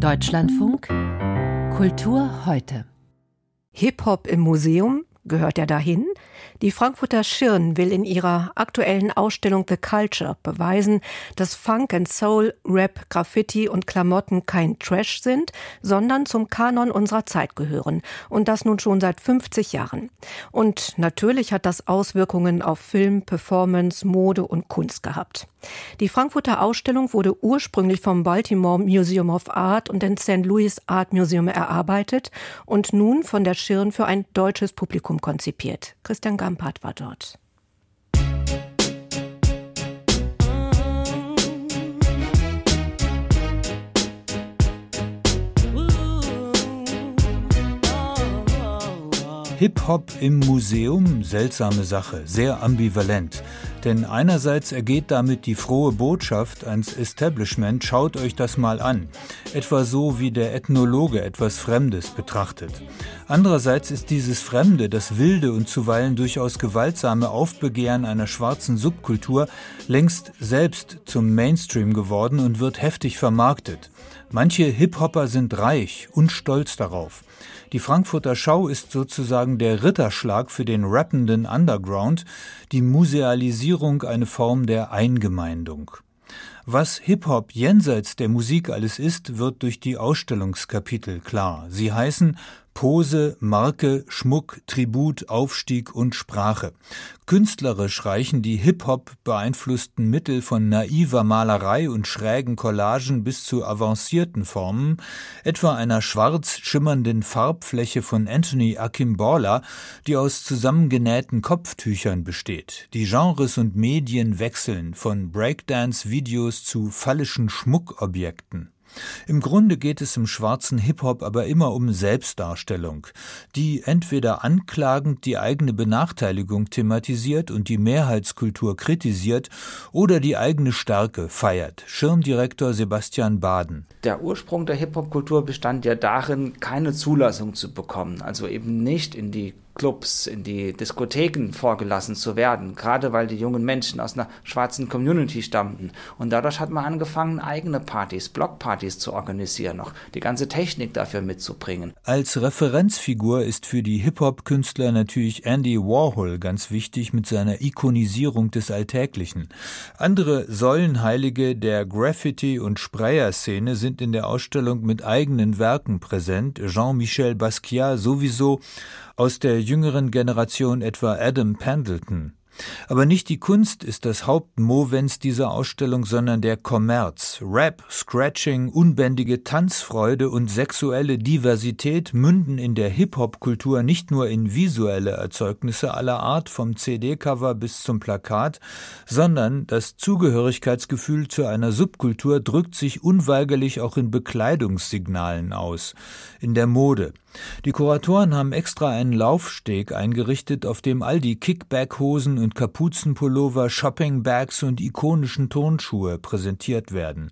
Deutschlandfunk Kultur heute. Hip-Hop im Museum gehört er dahin? Die Frankfurter Schirn will in ihrer aktuellen Ausstellung The Culture beweisen, dass Funk and Soul, Rap, Graffiti und Klamotten kein Trash sind, sondern zum Kanon unserer Zeit gehören. Und das nun schon seit 50 Jahren. Und natürlich hat das Auswirkungen auf Film, Performance, Mode und Kunst gehabt. Die Frankfurter Ausstellung wurde ursprünglich vom Baltimore Museum of Art und dem St. Louis Art Museum erarbeitet und nun von der Schirn für ein deutsches Publikum konzipiert. Christian Gampard war dort. Hip-Hop im Museum, seltsame Sache, sehr ambivalent. Denn einerseits ergeht damit die frohe Botschaft ans Establishment, schaut euch das mal an. Etwa so, wie der Ethnologe etwas Fremdes betrachtet. Andererseits ist dieses Fremde, das wilde und zuweilen durchaus gewaltsame Aufbegehren einer schwarzen Subkultur längst selbst zum Mainstream geworden und wird heftig vermarktet. Manche Hip-Hopper sind reich und stolz darauf. Die Frankfurter Schau ist sozusagen der Ritterschlag für den rappenden Underground, die Musealisierung eine Form der Eingemeindung. Was Hip-Hop jenseits der Musik alles ist, wird durch die Ausstellungskapitel klar. Sie heißen Pose, Marke, Schmuck, Tribut, Aufstieg und Sprache. Künstlerisch reichen die Hip-Hop beeinflussten Mittel von naiver Malerei und schrägen Collagen bis zu avancierten Formen, etwa einer schwarz schimmernden Farbfläche von Anthony Akimbola, die aus zusammengenähten Kopftüchern besteht. Die Genres und Medien wechseln von Breakdance-Videos zu fallischen Schmuckobjekten. Im Grunde geht es im schwarzen Hip-Hop aber immer um Selbstdarstellung, die entweder anklagend die eigene Benachteiligung thematisiert und die Mehrheitskultur kritisiert oder die eigene Stärke feiert. Schirmdirektor Sebastian Baden. Der Ursprung der Hip-Hop-Kultur bestand ja darin, keine Zulassung zu bekommen, also eben nicht in die Clubs, in die Diskotheken vorgelassen zu werden, gerade weil die jungen Menschen aus einer schwarzen Community stammten. Und dadurch hat man angefangen, eigene Partys, Blockpartys zu organisieren, noch die ganze Technik dafür mitzubringen. Als Referenzfigur ist für die Hip-Hop-Künstler natürlich Andy Warhol ganz wichtig mit seiner Ikonisierung des Alltäglichen. Andere Säulenheilige der Graffiti- und Sprayer-Szene sind in der Ausstellung mit eigenen Werken präsent. Jean-Michel Basquiat sowieso aus der jüngeren Generation etwa Adam Pendleton. Aber nicht die Kunst ist das Hauptmovens dieser Ausstellung, sondern der Kommerz. Rap, Scratching, unbändige Tanzfreude und sexuelle Diversität münden in der Hip-Hop-Kultur nicht nur in visuelle Erzeugnisse aller Art, vom CD-Cover bis zum Plakat, sondern das Zugehörigkeitsgefühl zu einer Subkultur drückt sich unweigerlich auch in Bekleidungssignalen aus, in der Mode. Die Kuratoren haben extra einen Laufsteg eingerichtet, auf dem all die Kickback-Hosen und Kapuzenpullover, Shoppingbags und ikonischen Turnschuhe präsentiert werden.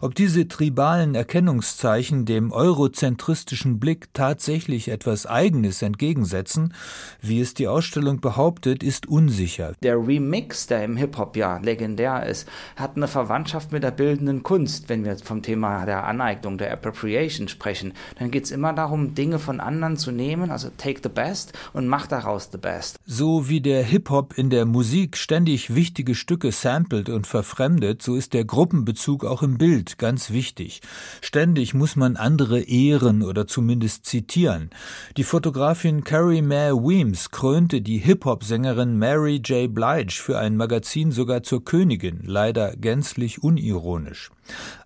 Ob diese tribalen Erkennungszeichen dem eurozentristischen Blick tatsächlich etwas Eigenes entgegensetzen, wie es die Ausstellung behauptet, ist unsicher. Der Remix, der im Hip-Hop ja legendär ist, hat eine Verwandtschaft mit der bildenden Kunst. Wenn wir vom Thema der Aneignung, der Appropriation sprechen, dann geht es immer darum, Dinge Dinge von anderen zu nehmen, also take the best und mach daraus the best. So wie der Hip-Hop in der Musik ständig wichtige Stücke samplet und verfremdet, so ist der Gruppenbezug auch im Bild ganz wichtig. Ständig muss man andere ehren oder zumindest zitieren. Die Fotografin Carrie Mae Weems krönte die Hip-Hop-Sängerin Mary J. Blige für ein Magazin sogar zur Königin, leider gänzlich unironisch.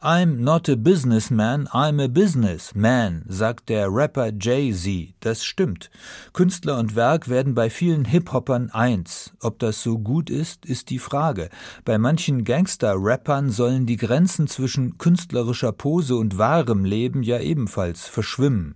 I'm not a businessman, I'm a businessman, sagt der Rapper Jay-Z. Das stimmt. Künstler und Werk werden bei vielen Hip-Hoppern eins. Ob das so gut ist, ist die Frage. Bei manchen Gangster-Rappern sollen die Grenzen zwischen künstlerischer Pose und wahrem Leben ja ebenfalls verschwimmen.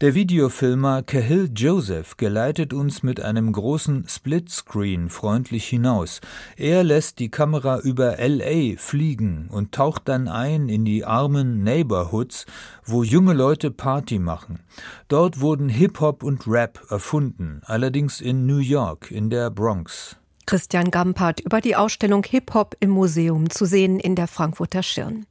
Der Videofilmer Cahill Joseph geleitet uns mit einem großen Splitscreen freundlich hinaus. Er lässt die Kamera über LA fliegen und taucht dann ein in die armen Neighborhoods, wo junge Leute Party machen. Dort wurden Hip-Hop und Rap erfunden, allerdings in New York, in der Bronx. Christian Gampert über die Ausstellung Hip-Hop im Museum zu sehen in der Frankfurter Schirn.